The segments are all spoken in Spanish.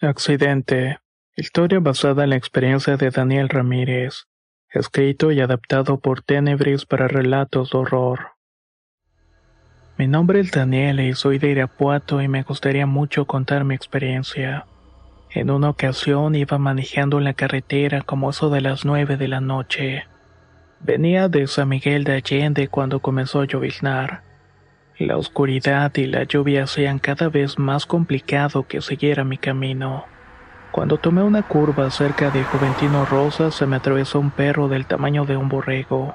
Accidente. Historia basada en la experiencia de Daniel Ramírez. Escrito y adaptado por Tenebris para relatos de horror. Mi nombre es Daniel y soy de Irapuato y me gustaría mucho contar mi experiencia. En una ocasión iba manejando en la carretera como eso de las nueve de la noche. Venía de San Miguel de Allende cuando comenzó a lloviznar. La oscuridad y la lluvia hacían cada vez más complicado que siguiera mi camino. Cuando tomé una curva cerca de Juventino Rosa se me atravesó un perro del tamaño de un borrego.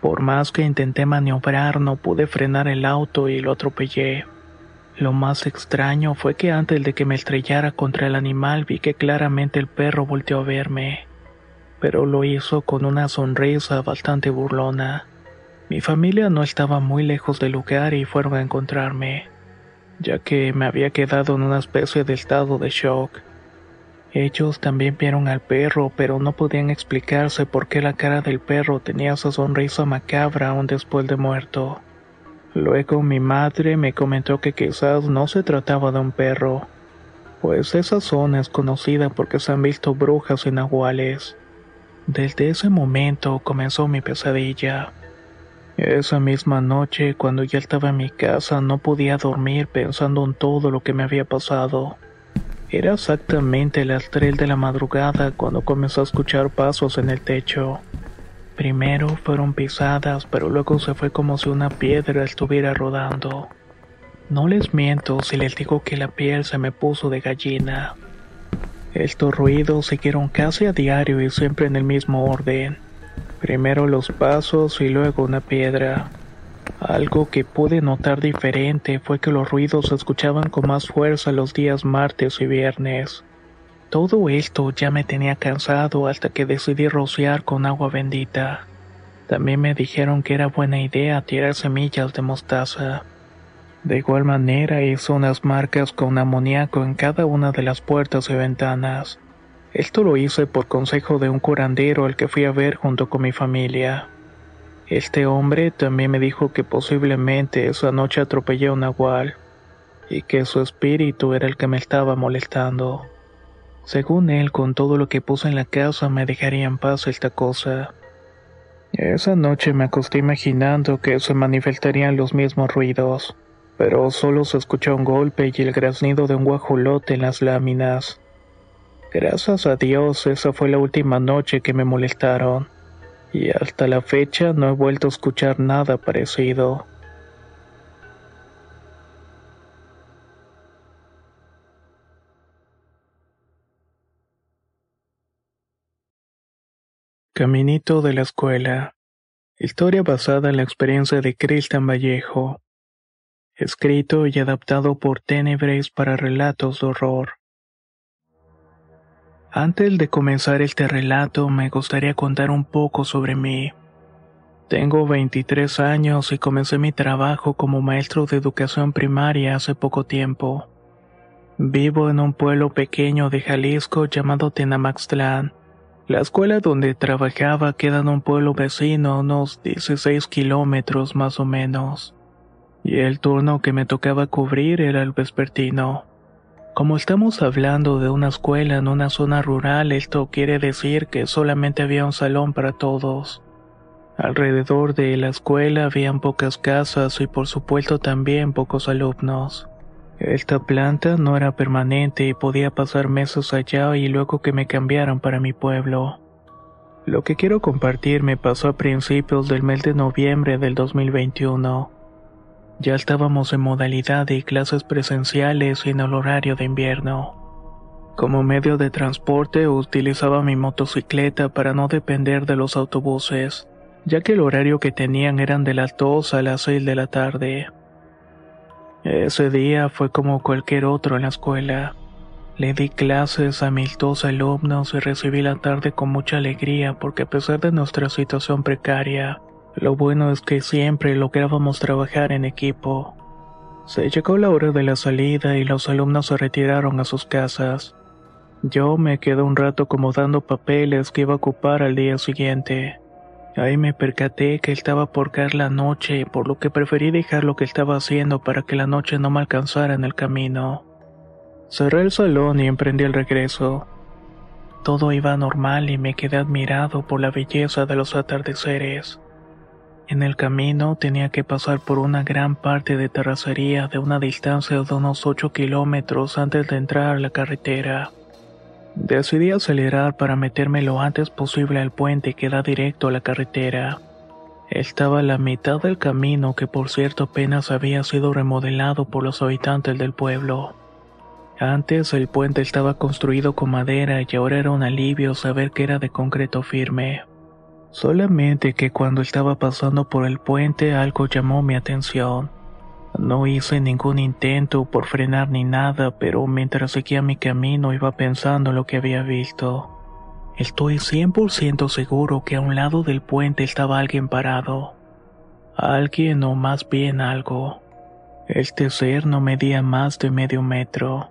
Por más que intenté maniobrar no pude frenar el auto y lo atropellé. Lo más extraño fue que antes de que me estrellara contra el animal vi que claramente el perro volteó a verme, pero lo hizo con una sonrisa bastante burlona. Mi familia no estaba muy lejos del lugar y fueron a encontrarme, ya que me había quedado en una especie de estado de shock. Ellos también vieron al perro, pero no podían explicarse por qué la cara del perro tenía esa sonrisa macabra aún después de muerto. Luego mi madre me comentó que quizás no se trataba de un perro, pues esa zona es conocida porque se han visto brujas y nahuales. Desde ese momento comenzó mi pesadilla. Esa misma noche, cuando ya estaba en mi casa, no podía dormir pensando en todo lo que me había pasado. Era exactamente las 3 de la madrugada cuando comenzó a escuchar pasos en el techo. Primero fueron pisadas, pero luego se fue como si una piedra estuviera rodando. No les miento si les digo que la piel se me puso de gallina. Estos ruidos siguieron casi a diario y siempre en el mismo orden. Primero los pasos y luego una piedra. Algo que pude notar diferente fue que los ruidos se escuchaban con más fuerza los días martes y viernes. Todo esto ya me tenía cansado hasta que decidí rociar con agua bendita. También me dijeron que era buena idea tirar semillas de mostaza. De igual manera hizo unas marcas con amoníaco en cada una de las puertas y ventanas. Esto lo hice por consejo de un curandero al que fui a ver junto con mi familia. Este hombre también me dijo que posiblemente esa noche atropellé a un nahual y que su espíritu era el que me estaba molestando. Según él, con todo lo que puse en la casa me dejaría en paz esta cosa. Esa noche me acosté imaginando que se manifestarían los mismos ruidos, pero solo se escuchó un golpe y el graznido de un guajolote en las láminas. Gracias a Dios, esa fue la última noche que me molestaron, y hasta la fecha no he vuelto a escuchar nada parecido. Caminito de la escuela. Historia basada en la experiencia de Cristian Vallejo. Escrito y adaptado por Tenebres para relatos de horror. Antes de comenzar este relato, me gustaría contar un poco sobre mí. Tengo 23 años y comencé mi trabajo como maestro de educación primaria hace poco tiempo. Vivo en un pueblo pequeño de Jalisco llamado Tenamaxtlán. La escuela donde trabajaba queda en un pueblo vecino unos 16 kilómetros más o menos. Y el turno que me tocaba cubrir era el vespertino. Como estamos hablando de una escuela en una zona rural, esto quiere decir que solamente había un salón para todos. Alrededor de la escuela habían pocas casas y por supuesto también pocos alumnos. Esta planta no era permanente y podía pasar meses allá y luego que me cambiaran para mi pueblo. Lo que quiero compartir me pasó a principios del mes de noviembre del 2021. Ya estábamos en modalidad de clases presenciales y en el horario de invierno. Como medio de transporte utilizaba mi motocicleta para no depender de los autobuses, ya que el horario que tenían eran de las 2 a las 6 de la tarde. Ese día fue como cualquier otro en la escuela. Le di clases a mis dos alumnos y recibí la tarde con mucha alegría porque a pesar de nuestra situación precaria, lo bueno es que siempre lográbamos trabajar en equipo. Se llegó la hora de la salida y los alumnos se retiraron a sus casas. Yo me quedé un rato acomodando papeles que iba a ocupar al día siguiente. Ahí me percaté que estaba por caer la noche, por lo que preferí dejar lo que estaba haciendo para que la noche no me alcanzara en el camino. Cerré el salón y emprendí el regreso. Todo iba normal y me quedé admirado por la belleza de los atardeceres. En el camino tenía que pasar por una gran parte de terracería de una distancia de unos 8 kilómetros antes de entrar a la carretera. Decidí acelerar para meterme lo antes posible al puente que da directo a la carretera. Estaba a la mitad del camino que por cierto apenas había sido remodelado por los habitantes del pueblo. Antes el puente estaba construido con madera y ahora era un alivio saber que era de concreto firme. Solamente que cuando estaba pasando por el puente algo llamó mi atención. No hice ningún intento por frenar ni nada, pero mientras seguía mi camino iba pensando lo que había visto. Estoy 100% seguro que a un lado del puente estaba alguien parado. Alguien o más bien algo. Este ser no medía más de medio metro.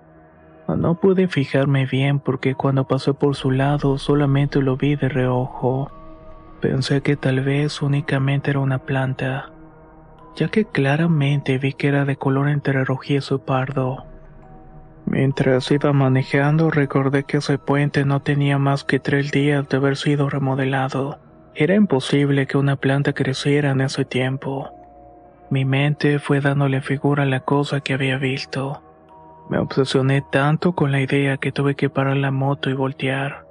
No pude fijarme bien porque cuando pasé por su lado solamente lo vi de reojo. Pensé que tal vez únicamente era una planta ya que claramente vi que era de color entre rojizo y pardo. Mientras iba manejando recordé que ese puente no tenía más que tres días de haber sido remodelado. Era imposible que una planta creciera en ese tiempo. Mi mente fue dándole figura a la cosa que había visto. Me obsesioné tanto con la idea que tuve que parar la moto y voltear.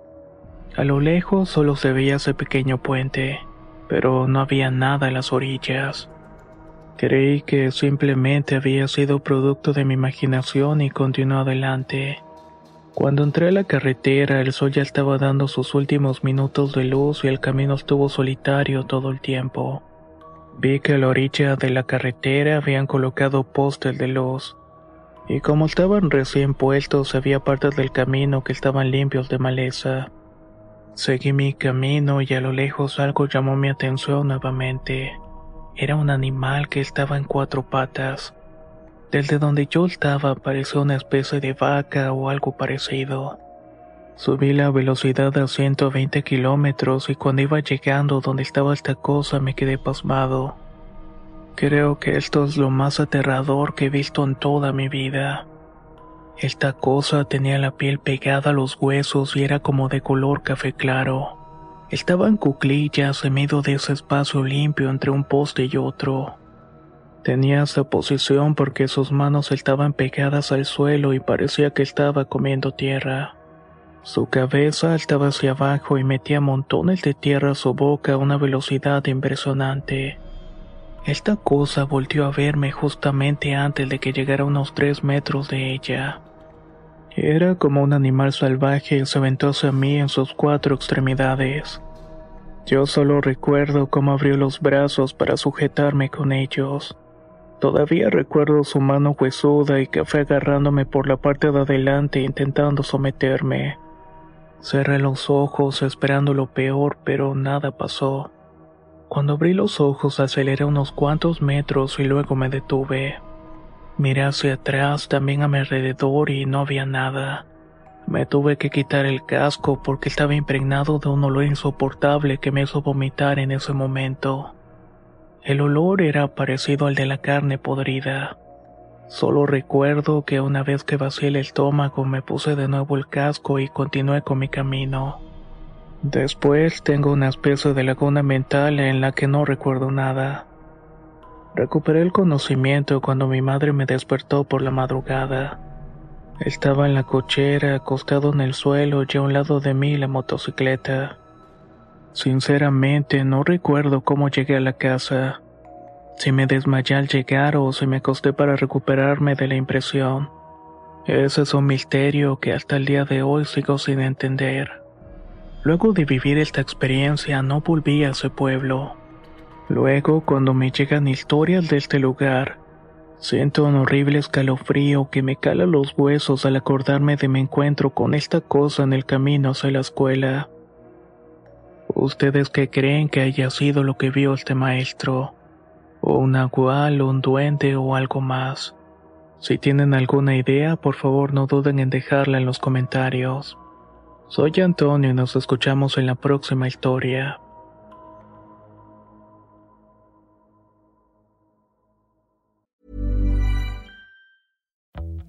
A lo lejos solo se veía ese pequeño puente, pero no había nada en las orillas. Creí que simplemente había sido producto de mi imaginación y continué adelante. Cuando entré a la carretera, el sol ya estaba dando sus últimos minutos de luz y el camino estuvo solitario todo el tiempo. Vi que a la orilla de la carretera habían colocado postes de luz, y como estaban recién puestos, había partes del camino que estaban limpios de maleza. Seguí mi camino y a lo lejos algo llamó mi atención nuevamente. Era un animal que estaba en cuatro patas. Desde donde yo estaba parecía una especie de vaca o algo parecido. Subí la velocidad a 120 kilómetros y cuando iba llegando donde estaba esta cosa me quedé pasmado. Creo que esto es lo más aterrador que he visto en toda mi vida. Esta cosa tenía la piel pegada a los huesos y era como de color café claro. Estaba en cuclillas en medio de ese espacio limpio entre un poste y otro. Tenía esa posición porque sus manos estaban pegadas al suelo y parecía que estaba comiendo tierra. Su cabeza estaba hacia abajo y metía montones de tierra a su boca a una velocidad impresionante. Esta cosa volvió a verme justamente antes de que llegara a unos tres metros de ella. Era como un animal salvaje y se aventó hacia mí en sus cuatro extremidades. Yo solo recuerdo cómo abrió los brazos para sujetarme con ellos. Todavía recuerdo su mano huesuda y que agarrándome por la parte de adelante intentando someterme. Cerré los ojos esperando lo peor, pero nada pasó. Cuando abrí los ojos aceleré unos cuantos metros y luego me detuve. Miré hacia atrás, también a mi alrededor y no había nada. Me tuve que quitar el casco porque estaba impregnado de un olor insoportable que me hizo vomitar en ese momento. El olor era parecido al de la carne podrida. Solo recuerdo que una vez que vacié el estómago me puse de nuevo el casco y continué con mi camino. Después tengo una especie de laguna mental en la que no recuerdo nada. Recuperé el conocimiento cuando mi madre me despertó por la madrugada. Estaba en la cochera, acostado en el suelo y a un lado de mí la motocicleta. Sinceramente no recuerdo cómo llegué a la casa, si me desmayé al llegar o si me acosté para recuperarme de la impresión. Ese es un misterio que hasta el día de hoy sigo sin entender. Luego de vivir esta experiencia no volví a ese pueblo. Luego, cuando me llegan historias de este lugar, siento un horrible escalofrío que me cala los huesos al acordarme de mi encuentro con esta cosa en el camino hacia la escuela. ¿Ustedes qué creen que haya sido lo que vio este maestro? ¿O un agual, un duende o algo más? Si tienen alguna idea, por favor no duden en dejarla en los comentarios. Soy Antonio y nos escuchamos en la próxima historia.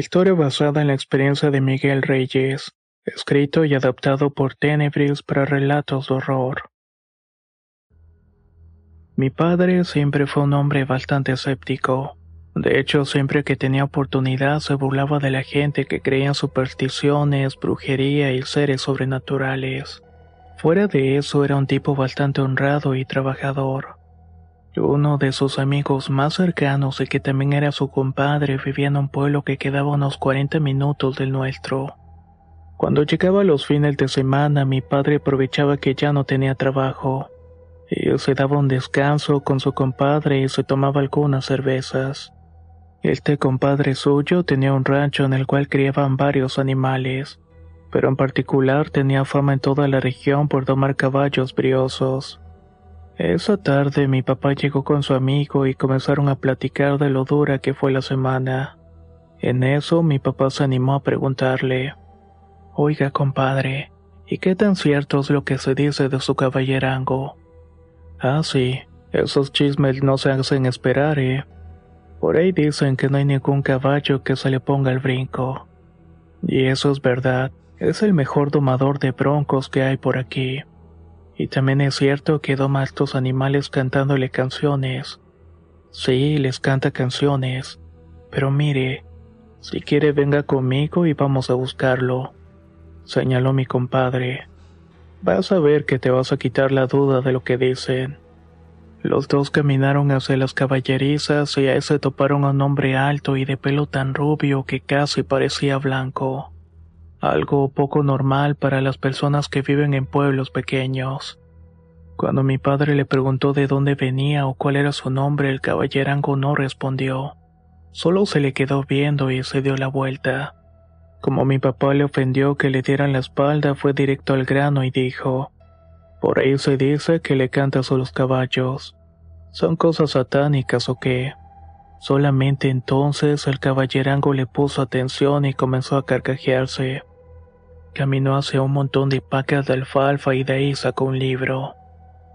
historia basada en la experiencia de Miguel Reyes, escrito y adaptado por Tenebris para relatos de horror. Mi padre siempre fue un hombre bastante escéptico. De hecho, siempre que tenía oportunidad se burlaba de la gente que creía en supersticiones, brujería y seres sobrenaturales. Fuera de eso, era un tipo bastante honrado y trabajador. Uno de sus amigos más cercanos y que también era su compadre vivía en un pueblo que quedaba unos 40 minutos del nuestro. Cuando llegaba los fines de semana, mi padre aprovechaba que ya no tenía trabajo. Y se daba un descanso con su compadre y se tomaba algunas cervezas. Este compadre suyo tenía un rancho en el cual criaban varios animales, pero en particular tenía fama en toda la región por domar caballos briosos. Esa tarde mi papá llegó con su amigo y comenzaron a platicar de lo dura que fue la semana. En eso mi papá se animó a preguntarle, Oiga, compadre, ¿y qué tan cierto es lo que se dice de su caballerango? Ah, sí, esos chismes no se hacen esperar, ¿eh? Por ahí dicen que no hay ningún caballo que se le ponga el brinco. Y eso es verdad, es el mejor domador de broncos que hay por aquí. Y también es cierto que doma a estos animales cantándole canciones. Sí, les canta canciones. Pero mire, si quiere venga conmigo y vamos a buscarlo, señaló mi compadre. Vas a ver que te vas a quitar la duda de lo que dicen. Los dos caminaron hacia las caballerizas y ahí se toparon a un hombre alto y de pelo tan rubio que casi parecía blanco. Algo poco normal para las personas que viven en pueblos pequeños. Cuando mi padre le preguntó de dónde venía o cuál era su nombre, el caballerango no respondió. Solo se le quedó viendo y se dio la vuelta. Como mi papá le ofendió que le dieran la espalda, fue directo al grano y dijo, Por ahí se dice que le cantas a los caballos. ¿Son cosas satánicas o qué? Solamente entonces el caballerango le puso atención y comenzó a carcajearse. Caminó hacia un montón de pacas de alfalfa y de ahí sacó un libro.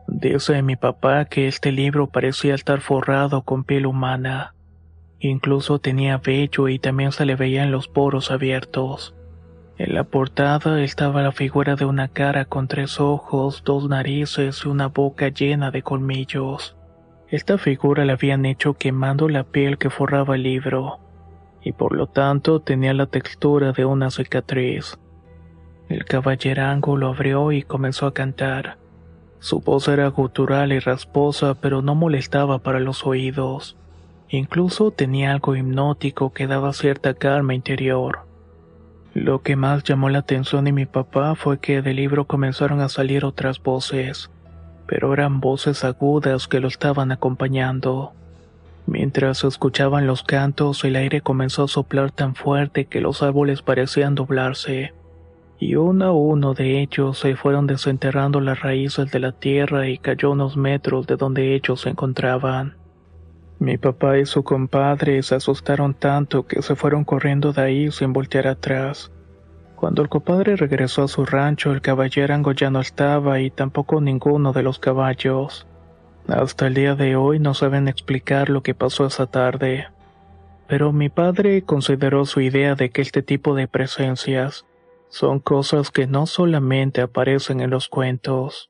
Dice mi papá que este libro parecía estar forrado con piel humana. Incluso tenía vello y también se le veían los poros abiertos. En la portada estaba la figura de una cara con tres ojos, dos narices y una boca llena de colmillos. Esta figura la habían hecho quemando la piel que forraba el libro, y por lo tanto tenía la textura de una cicatriz. El caballerango lo abrió y comenzó a cantar. Su voz era gutural y rasposa, pero no molestaba para los oídos. Incluso tenía algo hipnótico que daba cierta calma interior. Lo que más llamó la atención de mi papá fue que del libro comenzaron a salir otras voces pero eran voces agudas que lo estaban acompañando. Mientras escuchaban los cantos, el aire comenzó a soplar tan fuerte que los árboles parecían doblarse. y uno a uno de ellos se fueron desenterrando las raíces de la tierra y cayó unos metros de donde ellos se encontraban. Mi papá y su compadre se asustaron tanto que se fueron corriendo de ahí sin voltear atrás. Cuando el compadre regresó a su rancho, el caballerango ya estaba y tampoco ninguno de los caballos. Hasta el día de hoy no saben explicar lo que pasó esa tarde. Pero mi padre consideró su idea de que este tipo de presencias son cosas que no solamente aparecen en los cuentos.